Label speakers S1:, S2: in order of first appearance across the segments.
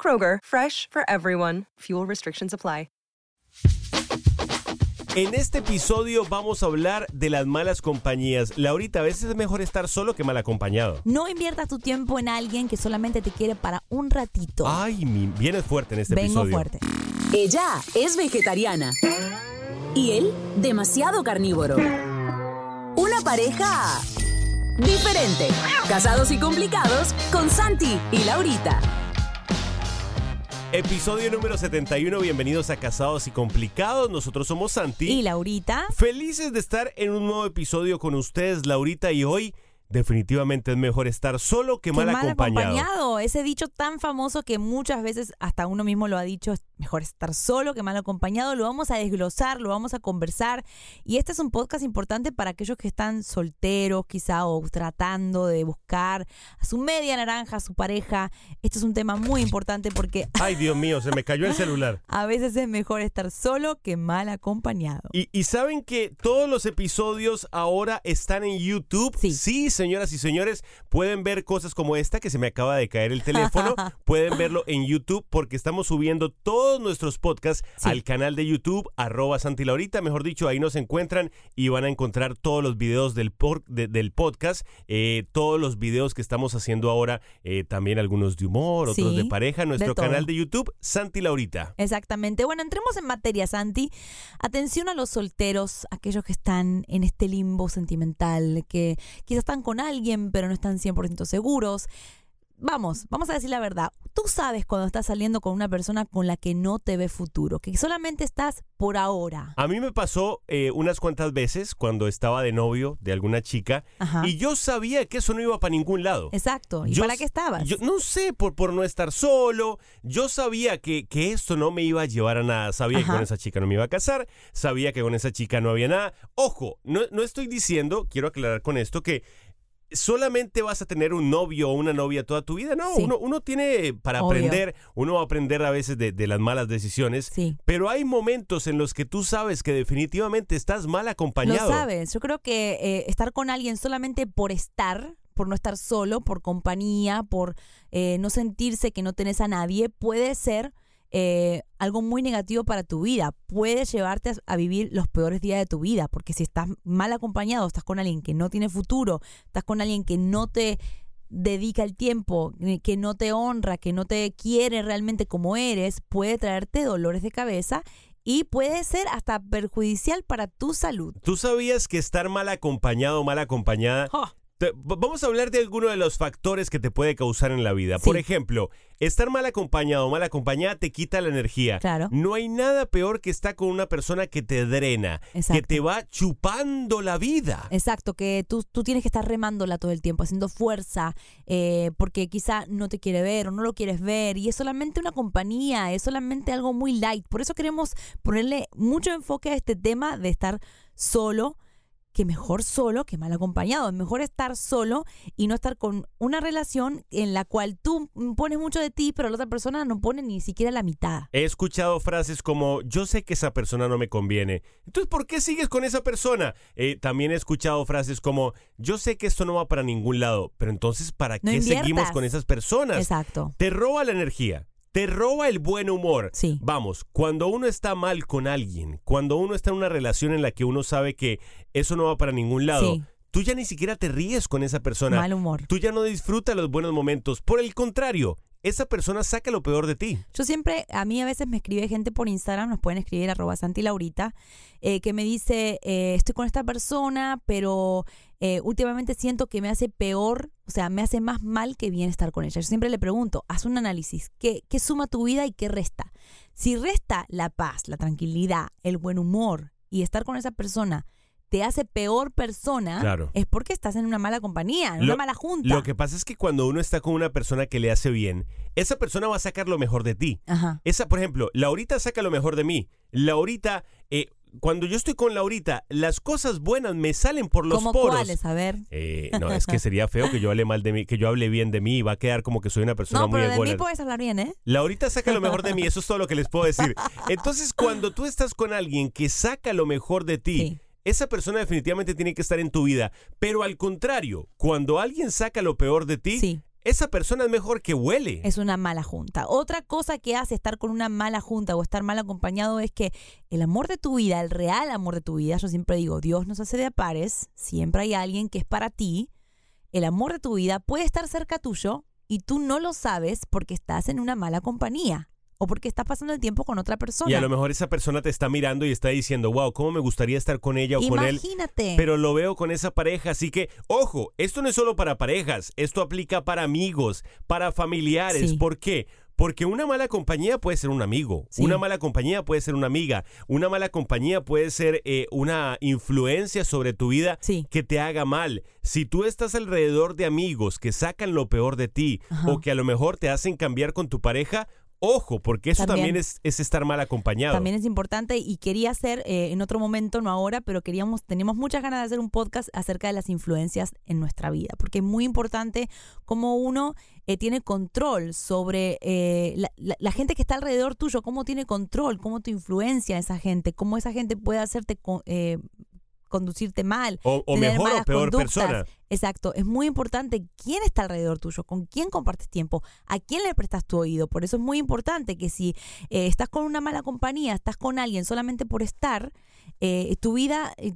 S1: Kroger, fresh for everyone. Fuel restrictions apply.
S2: En este episodio vamos a hablar de las malas compañías. Laurita, a veces es mejor estar solo que mal acompañado.
S3: No inviertas tu tiempo en alguien que solamente te quiere para un ratito.
S2: Ay, mi, vienes fuerte en este
S3: Vengo
S2: episodio.
S3: fuerte.
S4: Ella es vegetariana. Y él, demasiado carnívoro. Una pareja diferente. Casados y complicados con Santi y Laurita.
S2: Episodio número 71, bienvenidos a Casados y Complicados. Nosotros somos Santi.
S3: Y Laurita.
S2: Felices de estar en un nuevo episodio con ustedes, Laurita, y hoy definitivamente es mejor estar solo que
S3: Qué
S2: mal,
S3: mal
S2: acompañado.
S3: acompañado. Ese dicho tan famoso que muchas veces hasta uno mismo lo ha dicho, es mejor estar solo que mal acompañado. Lo vamos a desglosar, lo vamos a conversar. Y este es un podcast importante para aquellos que están solteros, quizá, o tratando de buscar a su media naranja, a su pareja. Este es un tema muy importante porque
S2: Ay, Dios mío, se me cayó el celular.
S3: a veces es mejor estar solo que mal acompañado.
S2: Y, y saben que todos los episodios ahora están en YouTube.
S3: Sí.
S2: Señoras y señores, pueden ver cosas como esta que se me acaba de caer el teléfono. pueden verlo en YouTube porque estamos subiendo todos nuestros podcasts
S3: Sí.
S2: al canal de YouTube, arroba Santi Laurita. Mejor dicho, ahí nos encuentran y van a encontrar todos los videos del, por- de- del podcast, eh, todos los videos que estamos haciendo ahora, eh, también algunos de humor, otros
S3: Sí,
S2: de pareja. Nuestro
S3: de
S2: canal de YouTube, Santi Laurita.
S3: Exactamente. Bueno, entremos en materia, Santi. Atención a los solteros, aquellos que están en este limbo sentimental, que quizás están con alguien, pero no están 100% seguros. Vamos, vamos a decir la verdad. Tú sabes cuando estás saliendo con una persona con la que no te ve futuro, que solamente estás por ahora.
S2: A mí me pasó eh, unas cuantas veces cuando estaba de novio de alguna chica
S3: Ajá.
S2: y yo sabía que eso no iba para ningún lado.
S3: Exacto. ¿Y
S2: Yo
S3: para qué estabas?
S2: Yo no sé, por, por no estar solo. Yo sabía que, que esto no me iba a llevar a nada. Sabía que con esa chica no me iba a casar. Sabía que con esa chica no había nada. Ojo, no, no estoy diciendo, quiero aclarar con esto, que solamente vas a tener un novio o una novia toda tu vida. No,
S3: Sí.
S2: uno, uno tiene para
S3: Obvio.
S2: aprender, uno va a aprender a veces de, de las malas decisiones.
S3: Sí.
S2: Pero hay momentos en los que tú sabes que definitivamente estás mal acompañado.
S3: Lo sabes. Yo creo que eh, estar con alguien solamente por estar, por no estar solo, por compañía, por eh, no sentirse que no tenés a nadie, puede ser eh, algo muy negativo para tu vida. Puede llevarte a, a vivir los peores días de tu vida, porque si estás mal acompañado, estás con alguien que no tiene futuro, estás con alguien que no te dedica el tiempo, eh, que no te honra, que no te quiere realmente como eres, puede traerte dolores de cabeza y puede ser hasta perjudicial para tu salud.
S2: ¿Tú sabías que estar mal acompañado o mal acompañada
S3: Oh.
S2: Te- vamos a hablar de alguno de los factores que te puede causar en la vida. Por ejemplo, estar mal acompañado o mal acompañada te quita la energía.
S3: Claro.
S2: No hay nada peor que estar con una persona que te drena, que te va chupando la vida.
S3: Exacto, que tú, tú tienes que estar remándola todo el tiempo, haciendo fuerza, eh, porque quizá no te quiere ver o no lo quieres ver, y es solamente una compañía, es solamente algo muy light. Por eso queremos ponerle mucho enfoque a este tema de estar solo, que mejor solo que mal acompañado. Es mejor estar solo y no estar con una relación en la cual tú pones mucho de ti, pero la otra persona no pone ni siquiera la mitad.
S2: He escuchado frases como, yo sé que esa persona no me conviene. Entonces, ¿por qué sigues con esa persona? Eh, también he escuchado frases como, yo sé que esto no va para ningún lado, pero entonces, ¿para
S3: No
S2: qué seguimos con esas personas?
S3: Exacto.
S2: Te roba la energía. Te roba el buen humor.
S3: Sí.
S2: Vamos, cuando uno está mal con alguien, cuando uno está en una relación en la que uno sabe que eso no va para ningún lado,
S3: Sí.
S2: tú ya ni siquiera te ríes con esa persona.
S3: Mal humor.
S2: Tú ya no disfrutas los buenos momentos. Por el contrario, esa persona saca lo peor de ti.
S3: Yo siempre, a mí a veces me escribe gente por Instagram, nos pueden escribir arroba Santi Laurita, eh, que me dice, eh, estoy con esta persona, pero eh, últimamente siento que me hace peor, o sea, me hace más mal que bien estar con ella. Yo siempre le pregunto, haz un análisis, ¿qué, qué suma tu vida y qué resta? Si resta la paz, la tranquilidad, el buen humor y estar con esa persona te hace peor persona,
S2: Claro.
S3: es porque estás en una mala compañía, en
S2: Lo-
S3: una mala junta.
S2: Lo que pasa es que cuando uno está con una persona que le hace bien, esa persona va a sacar lo mejor de ti.
S3: Ajá.
S2: Esa, por ejemplo, Laurita saca lo mejor de mí. Laurita, eh, cuando yo estoy con Laurita, las cosas buenas me salen por los
S3: ¿Cómo
S2: poros.
S3: cuáles? A ver.
S2: Eh, no, es que sería feo que yo hable mal de mí, que yo hable bien de mí y va a quedar como que soy una persona
S3: No,
S2: muy
S3: pero de mí puedes hablar bien, ¿eh?
S2: Laurita saca lo mejor de mí, eso es todo lo que les puedo decir. Entonces, cuando tú estás con alguien que saca lo mejor de ti,
S3: Sí.
S2: Esa persona definitivamente tiene que estar en tu vida. Pero al contrario, cuando alguien saca lo peor de ti,
S3: Sí.
S2: esa persona es mejor que huele.
S3: es una mala junta. Otra cosa que hace estar con una mala junta o estar mal acompañado es que el amor de tu vida, el real amor de tu vida, yo siempre digo, Dios nos hace de a pares, siempre hay alguien que es para ti. El amor de tu vida puede estar cerca tuyo y tú no lo sabes porque estás en una mala compañía o porque estás pasando el tiempo con otra persona.
S2: Y a lo mejor esa persona te está mirando y está diciendo, wow, ¿cómo me gustaría estar con ella o con él?
S3: Imagínate.
S2: Pero lo veo con esa pareja, así que, ojo, esto no es solo para parejas, esto aplica para amigos, para familiares.
S3: Sí.
S2: ¿Por qué? Porque una mala compañía puede ser un amigo,
S3: Sí.
S2: una mala compañía puede ser una amiga, una mala compañía puede ser eh, una influencia sobre tu vida
S3: Sí.
S2: que te haga mal. Si tú estás alrededor de amigos que sacan lo peor de ti
S3: Ajá.
S2: o que a lo mejor te hacen cambiar con tu pareja, ojo, porque eso también,
S3: También.
S2: es, es estar mal acompañado.
S3: También es importante y quería hacer eh, en otro momento, no ahora, pero queríamos, teníamos muchas ganas de hacer un podcast acerca de las influencias en nuestra vida, porque es muy importante cómo uno eh, tiene control sobre eh, la, la- la gente que está alrededor tuyo, cómo tiene control, cómo te influencia esa gente, cómo esa gente puede hacerte eh, conducirte mal.
S2: o o
S3: tener
S2: mejor o
S3: malas
S2: peor
S3: conductas.
S2: persona.
S3: Exacto, es muy importante quién está alrededor tuyo, con quién compartes tiempo, a quién le prestas tu oído. Por eso es muy importante que si eh, estás con una mala compañía, estás con alguien solamente por estar, eh, tu vida eh,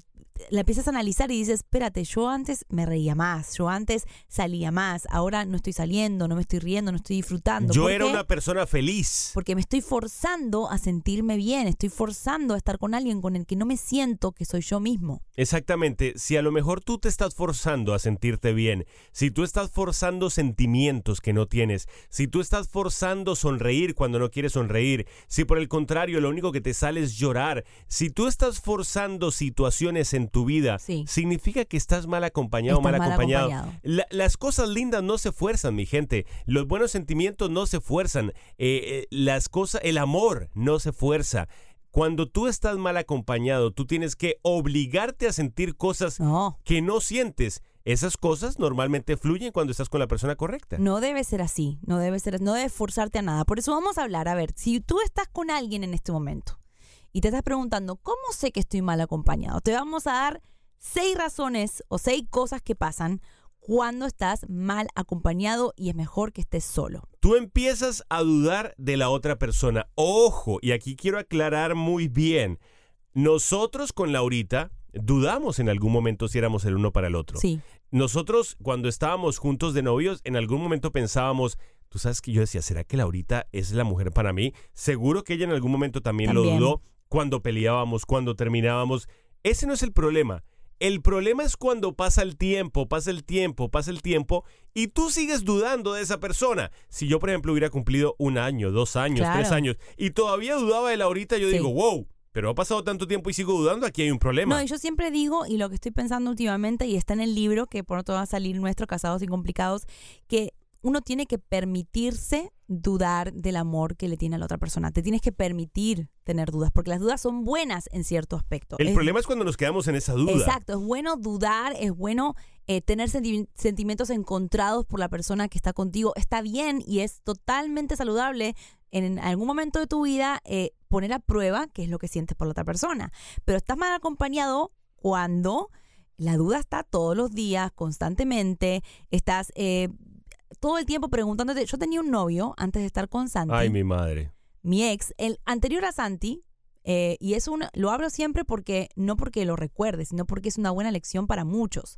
S3: la empiezas a analizar y dices, espérate, yo antes me reía más, yo antes salía más, ahora no estoy saliendo, no me estoy riendo, no estoy disfrutando.
S2: Yo
S3: ¿Por
S2: era
S3: qué?
S2: una persona feliz.
S3: Porque me estoy forzando a sentirme bien, estoy forzando a estar con alguien con el que no me siento que soy yo mismo.
S2: Exactamente, si a lo mejor tú te estás forzando a sentirte bien, si tú estás forzando sentimientos que no tienes, si tú estás forzando sonreír cuando no quieres sonreír, si por el contrario lo único que te sale es llorar, si tú estás forzando situaciones en tu vida,
S3: Sí.
S2: significa que estás mal acompañado
S3: Estás
S2: mal
S3: mal
S2: acompañado.
S3: acompañado.
S2: La- las cosas lindas no se fuerzan, mi gente. Los buenos sentimientos no se fuerzan. Eh, eh, las cosas, el amor no se fuerza. Cuando tú estás mal acompañado, tú tienes que obligarte a sentir cosas
S3: No.
S2: que no sientes. Esas cosas normalmente fluyen cuando estás con la persona correcta.
S3: No debe ser así, no debe ser, no debes forzarte a nada. Por eso vamos a hablar, a ver, si tú estás con alguien en este momento y te estás preguntando, ¿cómo sé que estoy mal acompañado? Te vamos a dar seis razones o seis cosas que pasan cuando estás mal acompañado y es mejor que estés solo.
S2: Tú empiezas a dudar de la otra persona. Ojo, y aquí quiero aclarar muy bien. Nosotros con Laurita dudamos en algún momento si éramos el uno para el otro.
S3: Sí,
S2: Nosotros, cuando estábamos juntos de novios, en algún momento pensábamos, tú sabes que yo decía, ¿será que Laurita es la mujer para mí? Seguro que ella en algún momento también,
S3: También.
S2: lo dudó cuando peleábamos, cuando terminábamos. Ese no es el problema. El problema es cuando pasa el tiempo, pasa el tiempo, pasa el tiempo y tú sigues dudando de esa persona. Si yo, por ejemplo, hubiera cumplido un año, dos años,
S3: Claro.
S2: tres años y todavía dudaba de Laurita, yo
S3: Sí.
S2: digo, wow, pero ha pasado tanto tiempo y sigo dudando, aquí hay un problema.
S3: No, y yo siempre digo, y lo que estoy pensando últimamente, y está en el libro que pronto va a salir nuestro, Casados y Complicados, que uno tiene que permitirse dudar del amor que le tiene a la otra persona. Te tienes que permitir tener dudas, porque las dudas son buenas en cierto aspecto.
S2: el
S3: Es-
S2: problema es cuando nos quedamos en esa duda.
S3: Exacto, es bueno dudar, es bueno eh, tener senti- sentimientos encontrados por la persona que está contigo. Está bien y es totalmente saludable en algún momento de tu vida eh, poner a prueba qué es lo que sientes por la otra persona. Pero estás mal acompañado cuando la duda está todos los días, constantemente, estás eh, todo el tiempo preguntándote. Yo tenía un novio antes de estar con Santi
S2: Ay, mi madre.
S3: mi ex, el anterior a Santi, eh, y es una, lo hablo siempre porque, no porque lo recuerde, sino porque es una buena lección para muchos.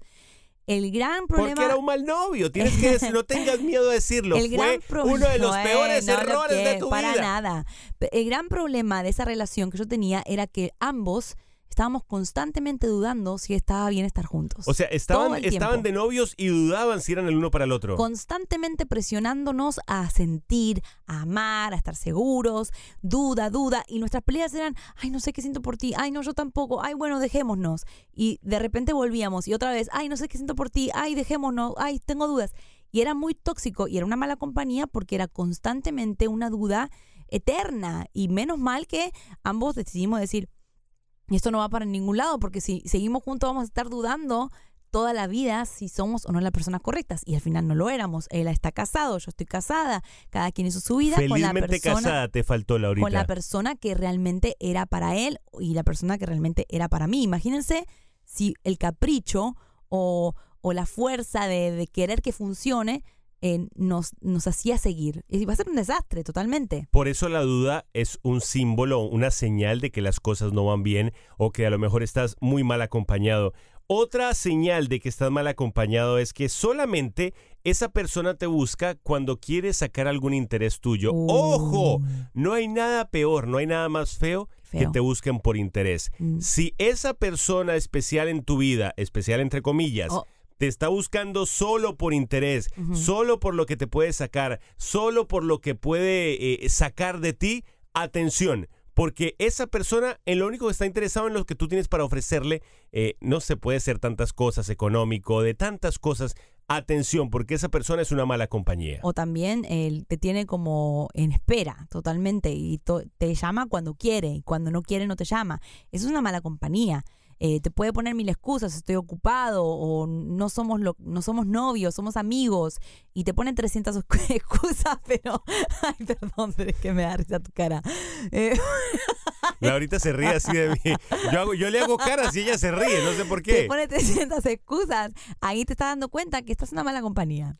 S3: El gran problema.
S2: Porque era un mal novio. Tienes que decir, no tengas miedo de decirlo.
S3: el
S2: Fue
S3: gran
S2: uno de los peores errores de
S3: que-
S2: tu
S3: para
S2: vida.
S3: nada. Pe- El gran problema de esa relación que yo tenía era que ambos estábamos constantemente dudando si estaba bien estar juntos.
S2: O sea, estaban, estaban de novios y dudaban si eran el uno para el otro.
S3: constantemente presionándonos a sentir, a amar, a estar seguros, duda, duda, y nuestras peleas eran, ay, no sé qué siento por ti, ay, no, yo tampoco, ay, bueno, dejémonos. Y de repente volvíamos y otra vez, ay, no sé qué siento por ti, ay, dejémonos, ay, tengo dudas. Y era muy tóxico y era una mala compañía porque era constantemente una duda eterna. Y menos mal que ambos decidimos decir, esto no va para ningún lado porque si seguimos juntos vamos a estar dudando toda la vida si somos o no las personas correctas. Y al final no lo éramos. Él está casado, yo estoy casada, cada quien hizo su vida con la
S2: Felizmente
S3: persona.
S2: casada te faltó Laurita.
S3: Con la persona que realmente era para él y la persona que realmente era para mí. Imagínense si el capricho o, o la fuerza de, de querer que funcione eh, nos, nos hacía seguir. Y va a ser un desastre totalmente.
S2: Por eso la duda es un símbolo, una señal de que las cosas no van bien o que a lo mejor estás muy mal acompañado. Otra señal de que estás mal acompañado es que solamente esa persona te busca cuando quiere sacar algún interés tuyo.
S3: Uh.
S2: ¡Ojo! No hay nada peor, no hay nada más feo, que te busquen por interés.
S3: Mm.
S2: Si esa persona especial en tu vida, especial entre comillas,
S3: Oh.
S2: Te está buscando solo por interés, solo por lo que te puede sacar, solo por lo que puede eh, sacar de ti, atención. Porque esa persona, en lo único que está interesado en lo que tú tienes para ofrecerle, eh, no se puede ser tantas cosas, económico, de tantas cosas. Atención, porque esa persona es una mala compañía.
S3: O también él te tiene como en espera totalmente y to- te llama cuando quiere y cuando no quiere no te llama. Eso es una mala compañía. Eh, te puede poner mil excusas, estoy ocupado o no somos lo- no somos novios, somos amigos y te ponen 300 excusas, pero ay, perdón, pero es que me da risa tu cara. Eh,
S2: Laurita se ríe así de mí. Yo, hago, yo le hago caras y ella se ríe, no sé por
S3: te
S2: qué.
S3: pone 300 excusas. Ahí te estás dando cuenta que estás en una mala compañía.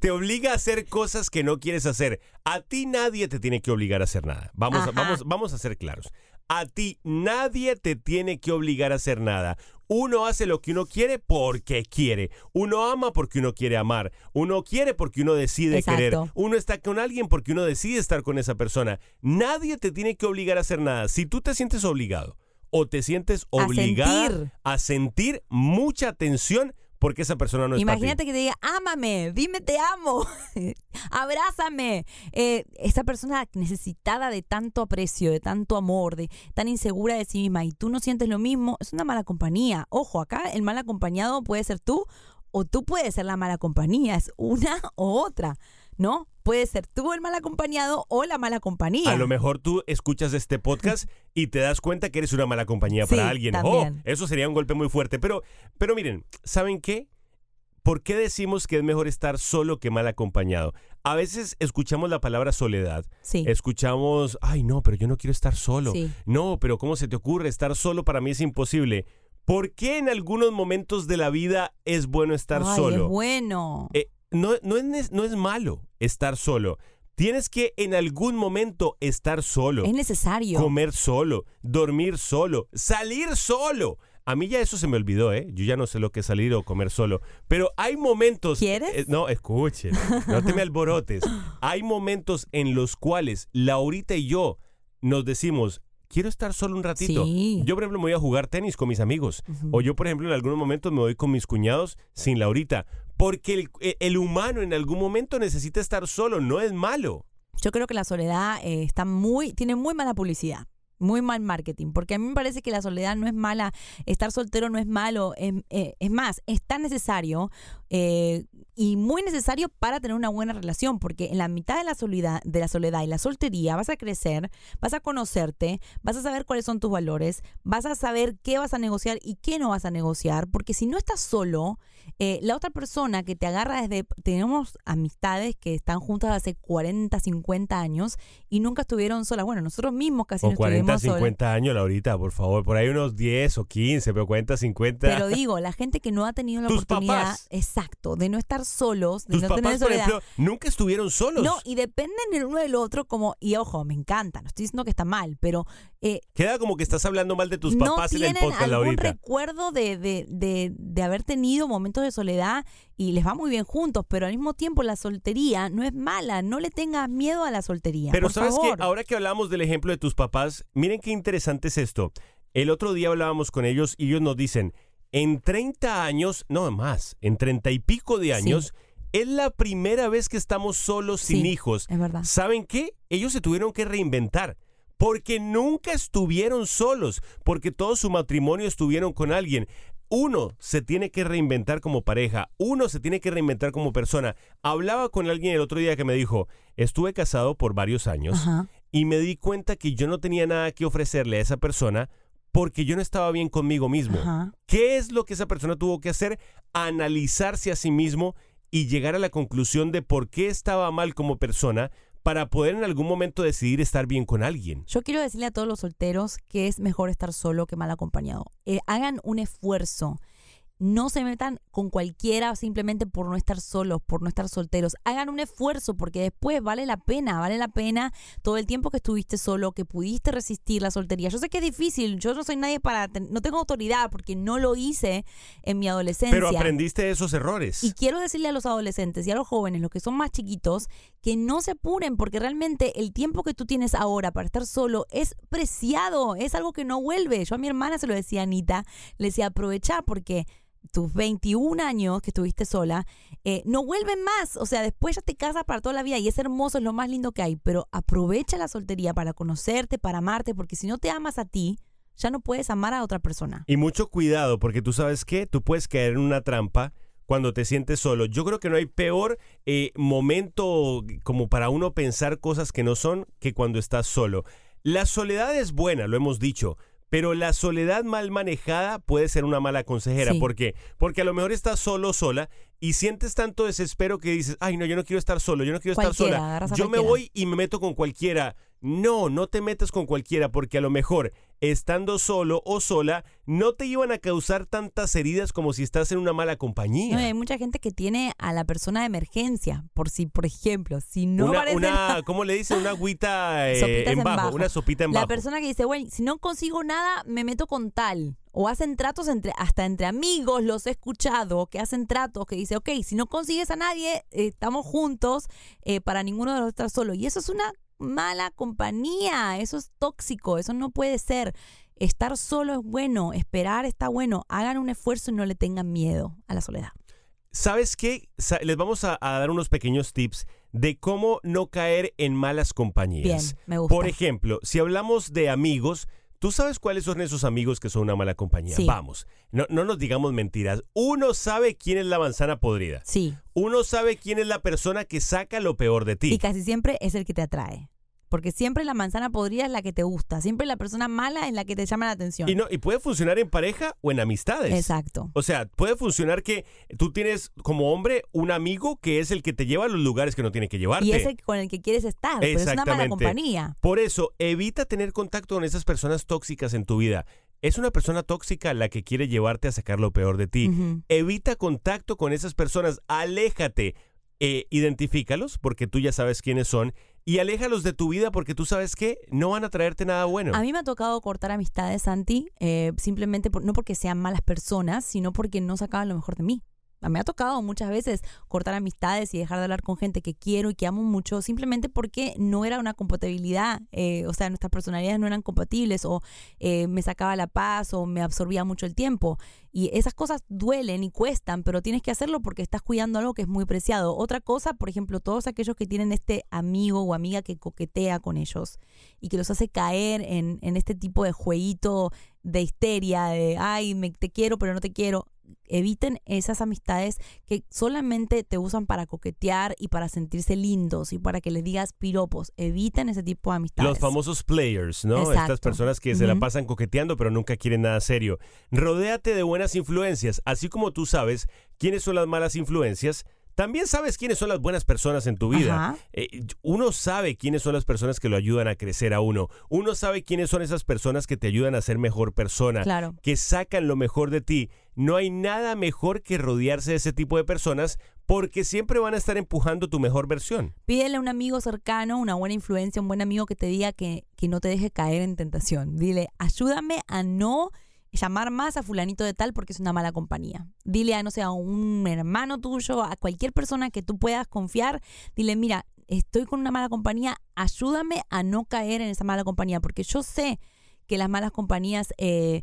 S2: Te obliga a hacer cosas que no quieres hacer. A ti nadie te tiene que obligar a hacer nada. Vamos, a, vamos, vamos a ser claros. A ti nadie te tiene que obligar a hacer nada. Uno hace lo que uno quiere porque quiere. Uno ama porque uno quiere amar. Uno quiere porque uno decide
S3: Exacto.
S2: querer. Uno está con alguien porque uno decide estar con esa persona. Nadie te tiene que obligar a hacer nada. Si tú te sientes obligado o te sientes
S3: A
S2: obligada
S3: sentir.
S2: a sentir mucha tensión porque esa persona no es.
S3: Imagínate que te diga, ámame, dime te amo, abrázame. Eh, esa persona necesitada de tanto aprecio, de tanto amor, de tan insegura de sí misma y tú no sientes lo mismo, es una mala compañía. Ojo, acá el mal acompañado puede ser tú o tú puedes ser la mala compañía, es una o otra, ¿no? Puede ser tú el mal acompañado o la mala compañía.
S2: A lo mejor tú escuchas este podcast y te das cuenta que eres una mala compañía
S3: Sí,
S2: para alguien. Oh, eso sería un golpe muy fuerte. Pero, pero miren, ¿saben qué? ¿Por qué decimos que es mejor estar solo que mal acompañado? A veces escuchamos la palabra soledad.
S3: Sí.
S2: Escuchamos, ay no, pero yo no quiero estar solo.
S3: Sí.
S2: No, pero ¿cómo se te ocurre? Estar solo para mí es imposible. ¿Por qué en algunos momentos de la vida es bueno estar
S3: Ay,
S2: solo?
S3: es bueno.
S2: Eh, no, no, es, no es malo estar solo. Tienes que en algún momento estar solo.
S3: es necesario.
S2: Comer solo, dormir solo, salir solo. A mí ya eso se me olvidó, ¿eh? Yo ya no sé lo que es salir o comer solo. Pero hay momentos...
S3: ¿Quieres?
S2: eh, no, escuchen, no te me alborotes. Hay momentos en los cuales Laurita y yo nos decimos, quiero estar solo un ratito.
S3: Sí.
S2: Yo, por ejemplo, me voy a jugar tenis con mis amigos. O yo, por ejemplo, en algunos momentos me voy con mis cuñados sin Laurita. Porque el, e, el humano en algún momento necesita estar solo, no es malo.
S3: Yo creo que la soledad eh, está muy, tiene muy mala publicidad. Muy mal marketing, porque a mí me parece que la soledad no es mala, estar soltero no es malo, es, eh, es más, es tan necesario eh, y muy necesario para tener una buena relación, porque en la mitad de la soledad, de la soledad y la soltería vas a crecer, vas a conocerte, vas a saber cuáles son tus valores, vas a saber qué vas a negociar y qué no vas a negociar, porque si no estás solo, eh, la otra persona que te agarra desde, tenemos amistades que están juntas hace 40, 50 años y nunca estuvieron solas. Bueno, nosotros mismos casi
S2: O
S3: no
S2: 40,
S3: estuvimos solas.
S2: 50 años, Laurita, por favor. Por ahí unos 10 o 15, pero 40, 50.
S3: Pero digo, la gente que no ha tenido la
S2: Tus
S3: oportunidad,
S2: papás.
S3: Exacto, de no estar solos, de
S2: Tus
S3: no
S2: papás,
S3: tener
S2: por
S3: soledad.
S2: ejemplo, nunca estuvieron solos.
S3: No, y dependen el uno del otro como, y ojo, me encanta, no estoy diciendo que está mal, pero eh,
S2: Queda como que estás hablando mal de tus
S3: no
S2: papás en el podcast,
S3: algún
S2: Laurita.
S3: recuerdo de, de, de, de haber tenido momentos de soledad y les va muy bien juntos, pero al mismo tiempo la soltería no es mala, no le tengas miedo a la soltería.
S2: Pero
S3: por
S2: sabes
S3: favor.
S2: que ahora que hablamos del ejemplo de tus papás, miren qué interesante es esto. El otro día hablábamos con ellos y ellos nos dicen, en 30 años, no más, en 30 y pico de años, es la primera vez que estamos solos sin hijos.
S3: es verdad.
S2: ¿Saben qué? Ellos se tuvieron que reinventar. Porque nunca estuvieron solos, porque todo su matrimonio estuvieron con alguien. Uno se tiene que reinventar como pareja, uno se tiene que reinventar como persona. Hablaba con alguien el otro día que me dijo, estuve casado por varios años
S3: Ajá.
S2: y me di cuenta que yo no tenía nada que ofrecerle a esa persona porque yo no estaba bien conmigo mismo.
S3: Ajá.
S2: ¿Qué es lo que esa persona tuvo que hacer? Analizarse a sí mismo y llegar a la conclusión de por qué estaba mal como persona para poder en algún momento decidir estar bien con alguien.
S3: Yo quiero decirle a todos los solteros que es mejor estar solo que mal acompañado. Eh, hagan un esfuerzo. No se metan con cualquiera simplemente por no estar solos, por no estar solteros. Hagan un esfuerzo porque después vale la pena, vale la pena todo el tiempo que estuviste solo, que pudiste resistir la soltería. Yo sé que es difícil, yo no soy nadie para, no tengo autoridad porque no lo hice en mi adolescencia.
S2: Pero aprendiste esos errores.
S3: Y quiero decirle a los adolescentes y a los jóvenes, los que son más chiquitos, que no se apuren porque realmente el tiempo que tú tienes ahora para estar solo es preciado, es algo que no vuelve. Yo a mi hermana se lo decía Anita, le decía aprovecha porque tus 21 años que estuviste sola eh, no vuelven más. O sea, después ya te casas para toda la vida y es hermoso, es lo más lindo que hay. Pero aprovecha la soltería para conocerte, para amarte, porque si no te amas a ti, ya no puedes amar a otra persona.
S2: Y mucho cuidado, porque tú sabes que tú puedes caer en una trampa cuando te sientes solo. Yo creo que no hay peor eh, momento como para uno pensar cosas que no son que cuando estás solo. La soledad es buena, lo hemos dicho. Pero la soledad mal manejada puede ser una mala consejera.
S3: Sí.
S2: ¿Por qué? Porque a lo mejor estás solo sola y sientes tanto desespero que dices, ay no, yo no quiero estar solo, yo no quiero estar sola. Yo me voy y me meto con cualquiera. No, no te metas con cualquiera porque a lo mejor estando solo o sola no te iban a causar tantas heridas como si estás en una mala compañía.
S3: No, hay mucha gente que tiene a la persona de emergencia, por si, por ejemplo, si no
S2: una,
S3: aparece
S2: una,
S3: la-
S2: ¿cómo le dicen? Una agüita eh, en
S3: en
S2: bajo, una sopita en
S3: la
S2: bajo.
S3: persona que dice, bueno, si no consigo nada, me meto con tal. O hacen tratos entre, hasta entre amigos, los he escuchado, que hacen tratos, que dice, ok, si no consigues a nadie, eh, estamos juntos eh, para ninguno de los estar solo. Y eso es una mala compañía, eso es tóxico, eso no puede ser. Estar solo es bueno, esperar está bueno. Hagan un esfuerzo y no le tengan miedo a la soledad.
S2: ¿Sabes qué? Les vamos a, a dar unos pequeños tips de cómo no caer en malas compañías.
S3: Bien, me gusta.
S2: Por ejemplo, si hablamos de amigos, ¿tú sabes cuáles son esos amigos que son una mala compañía?
S3: Sí.
S2: Vamos, no, no nos digamos mentiras. Uno sabe quién es la manzana podrida.
S3: Sí,
S2: Uno sabe quién es la persona que saca lo peor de ti.
S3: Y casi siempre es el que te atrae. Porque siempre la manzana podrida es la que te gusta. Siempre la persona mala es la que te llama la atención.
S2: Y, no, y puede funcionar en pareja o en amistades.
S3: Exacto.
S2: O sea, puede funcionar que tú tienes como hombre un amigo que es el que te lleva a los lugares que no tiene que llevarte.
S3: Y es el con el que quieres estar. Pero es una mala compañía.
S2: Por eso, evita tener contacto con esas personas tóxicas en tu vida. Es una persona tóxica la que quiere llevarte a sacar lo peor de ti. Evita contacto con esas personas. Aléjate. Eh, identifícalos porque tú ya sabes quiénes son. Y aléjalos de tu vida porque tú sabes que no van a traerte nada bueno.
S3: A mí me ha tocado cortar amistades, Santi, eh, simplemente por- no porque sean malas personas, sino porque no sacaban lo mejor de mí. Me ha tocado muchas veces cortar amistades y dejar de hablar con gente que quiero y que amo mucho simplemente porque no era una compatibilidad, eh, o sea, nuestras personalidades no eran compatibles o eh, me sacaba la paz o me absorbía mucho el tiempo. Y esas cosas duelen y cuestan, pero tienes que hacerlo porque estás cuidando algo que es muy preciado. Otra cosa, por ejemplo, todos aquellos que tienen este amigo o amiga que coquetea con ellos y que los hace caer en, en este tipo de jueguito de histeria, de, ay, me, te quiero pero no te quiero eviten esas amistades que solamente te usan para coquetear y para sentirse lindos y para que les digas piropos. Eviten ese tipo de amistades.
S2: Los famosos players, ¿no? Estas personas que se la pasan coqueteando pero nunca quieren nada serio. Rodéate de buenas influencias, así como tú sabes quiénes son las malas influencias también sabes quiénes son las buenas personas en tu vida. Eh, uno sabe quiénes son las personas que lo ayudan a crecer a uno. Uno sabe quiénes son esas personas que te ayudan a ser mejor persona,
S3: claro.
S2: que sacan lo mejor de ti. No hay nada mejor que rodearse de ese tipo de personas porque siempre van a estar empujando tu mejor versión.
S3: Pídele a un amigo cercano, una buena influencia, un buen amigo que te diga que, que no te deje caer en tentación. Dile, ayúdame a no llamar más a fulanito de tal porque es una mala compañía. Dile a, no sé, a un hermano tuyo, a cualquier persona que tú puedas confiar, dile, mira, estoy con una mala compañía, ayúdame a no caer en esa mala compañía, porque yo sé que las malas compañías eh,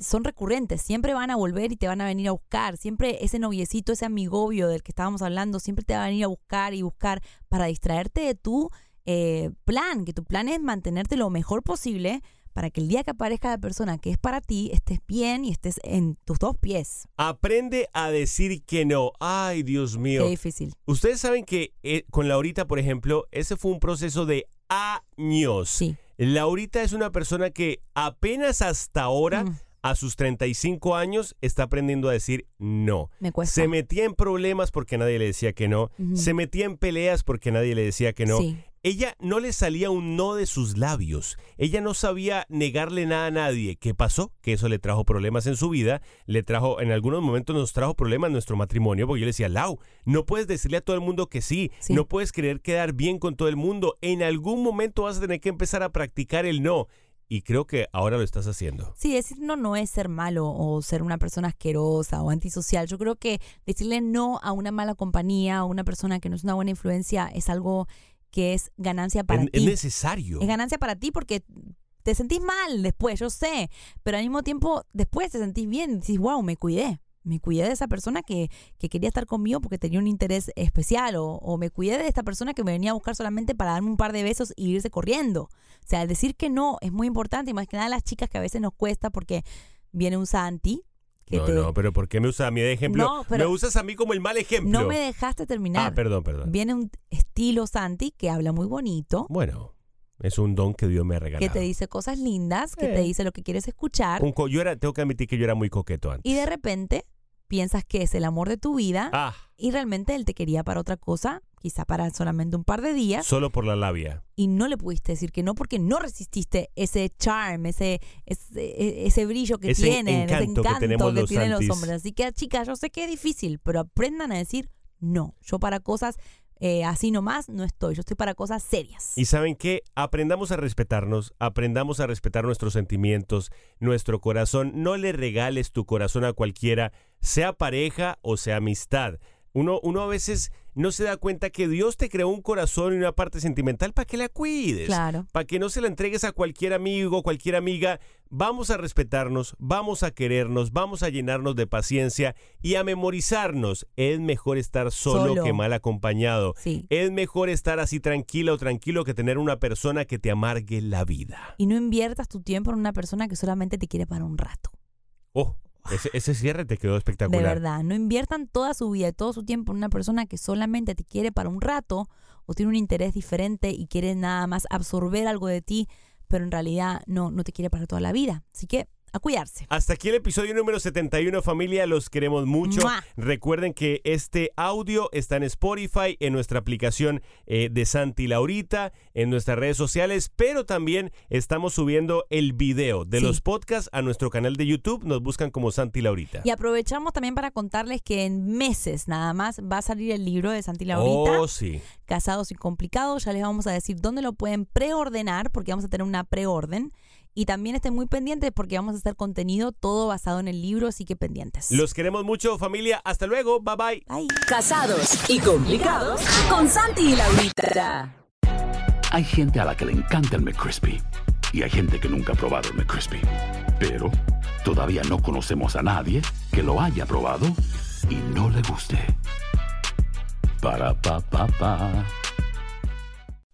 S3: son recurrentes, siempre van a volver y te van a venir a buscar, siempre ese noviecito, ese amigobio del que estábamos hablando, siempre te va a venir a buscar y buscar para distraerte de tu eh, plan, que tu plan es mantenerte lo mejor posible para que el día que aparezca la persona que es para ti, estés bien y estés en tus dos pies.
S2: Aprende a decir que no. Ay, Dios mío.
S3: Qué difícil.
S2: Ustedes saben que eh, con Laurita, por ejemplo, ese fue un proceso de años.
S3: Sí.
S2: Laurita es una persona que apenas hasta ahora... Mm. A sus 35 años está aprendiendo a decir no.
S3: Me cuesta.
S2: Se metía en problemas porque nadie le decía que no. Se metía en peleas porque nadie le decía que no.
S3: Sí
S2: ella no le salía un no de sus labios. Ella no sabía negarle nada a nadie. ¿Qué pasó? Que eso le trajo problemas en su vida. Le trajo, en algunos momentos nos trajo problemas en nuestro matrimonio. Porque yo le decía, Lau, no puedes decirle a todo el mundo que sí. No puedes querer quedar bien con todo el mundo. En algún momento vas a tener que empezar a practicar el no. Y creo que ahora lo estás haciendo.
S3: Sí, decir no no es ser malo o ser una persona asquerosa o antisocial. Yo creo que decirle no a una mala compañía o una persona que no es una buena influencia es algo que es ganancia para ti.
S2: Es necesario.
S3: Es ganancia para ti porque te sentís mal después, yo sé, pero al mismo tiempo después te sentís bien, decís, wow, me cuidé. Me cuidé de esa persona que, que quería estar conmigo porque tenía un interés especial o, o, me cuidé de esta persona que me venía a buscar solamente para darme un par de besos y irse corriendo. O sea, decir que no es muy importante y más que nada las chicas que a veces nos cuesta porque viene un Santi
S2: no, no, pero ¿por qué me usas a mí de ejemplo?
S3: No,
S2: me usas a mí como el mal ejemplo.
S3: No me dejaste terminar.
S2: Ah, perdón, perdón.
S3: Viene un estilo Santi que habla muy bonito.
S2: Bueno, es un don que Dios me ha regalado.
S3: Que te dice cosas lindas, que te
S2: Eh.
S3: dice lo que quieres escuchar.
S2: Un yo era, tengo que admitir que yo era muy coqueto antes.
S3: Y de repente piensas que es el amor de tu vida
S2: Ah,
S3: y realmente él te quería para otra cosa, quizá para solamente un par de días,
S2: solo por la labia.
S3: y no le pudiste decir que no porque no resististe ese charm, ese, ese, ese brillo que
S2: Ese
S3: tienen, ese
S2: encanto que tenemos los
S3: tienen los hombres. Así que, chicas, yo sé que es difícil, pero aprendan a decir no. Yo para cosas eh, así nomás no estoy, yo estoy para cosas serias.
S2: Y saben qué, aprendamos a respetarnos, aprendamos a respetar nuestros sentimientos, nuestro corazón. No le regales tu corazón a cualquiera, sea pareja o sea amistad. Uno, uno a veces no se da cuenta que Dios te creó un corazón y una parte sentimental para que la cuides.
S3: Claro.
S2: Para que no se la entregues a cualquier amigo, cualquier amiga. Vamos a respetarnos, vamos a querernos, vamos a llenarnos de paciencia y a memorizarnos. Es mejor estar solo,
S3: Solo.
S2: que mal acompañado.
S3: Sí.
S2: Es mejor estar así tranquila o tranquilo que tener una persona que te amargue la vida.
S3: Y no inviertas tu tiempo en una persona que solamente te quiere para un rato.
S2: Oh, ese, ese cierre te quedó
S3: De
S2: espectacular.
S3: verdad, no inviertan toda su vida y todo su tiempo en una persona que solamente te quiere para un rato o tiene un interés diferente y quiere nada más absorber algo de ti, pero en realidad no, no te quiere para toda la vida. Así que a cuidarse.
S2: Hasta aquí el episodio número 71, familia. Los queremos mucho.
S3: ¡Mua!
S2: Recuerden que este audio está en Spotify, en nuestra aplicación eh, de Santi Laurita, en nuestras redes sociales, pero también estamos subiendo el video de
S3: Sí.
S2: los podcasts a nuestro canal de YouTube. Nos buscan como Santi Laurita.
S3: Y aprovechamos también para contarles que en meses nada más va a salir el libro de Santi Laurita,
S2: Oh, sí.
S3: Casados y Complicados. Ya les vamos a decir dónde lo pueden preordenar, porque vamos a tener una preorden. Y también estén muy pendientes porque vamos a hacer contenido todo basado en el libro, así que pendientes.
S2: Los queremos mucho, familia. Hasta luego. Bye bye.
S3: Bye.
S4: Casados y complicados con Santi y Laurita.
S5: Hay gente a la que le encanta el McCrispy y hay gente que nunca ha probado el McCrispy. Pero todavía no conocemos a nadie que lo haya probado y no le guste. Para pa pa pa.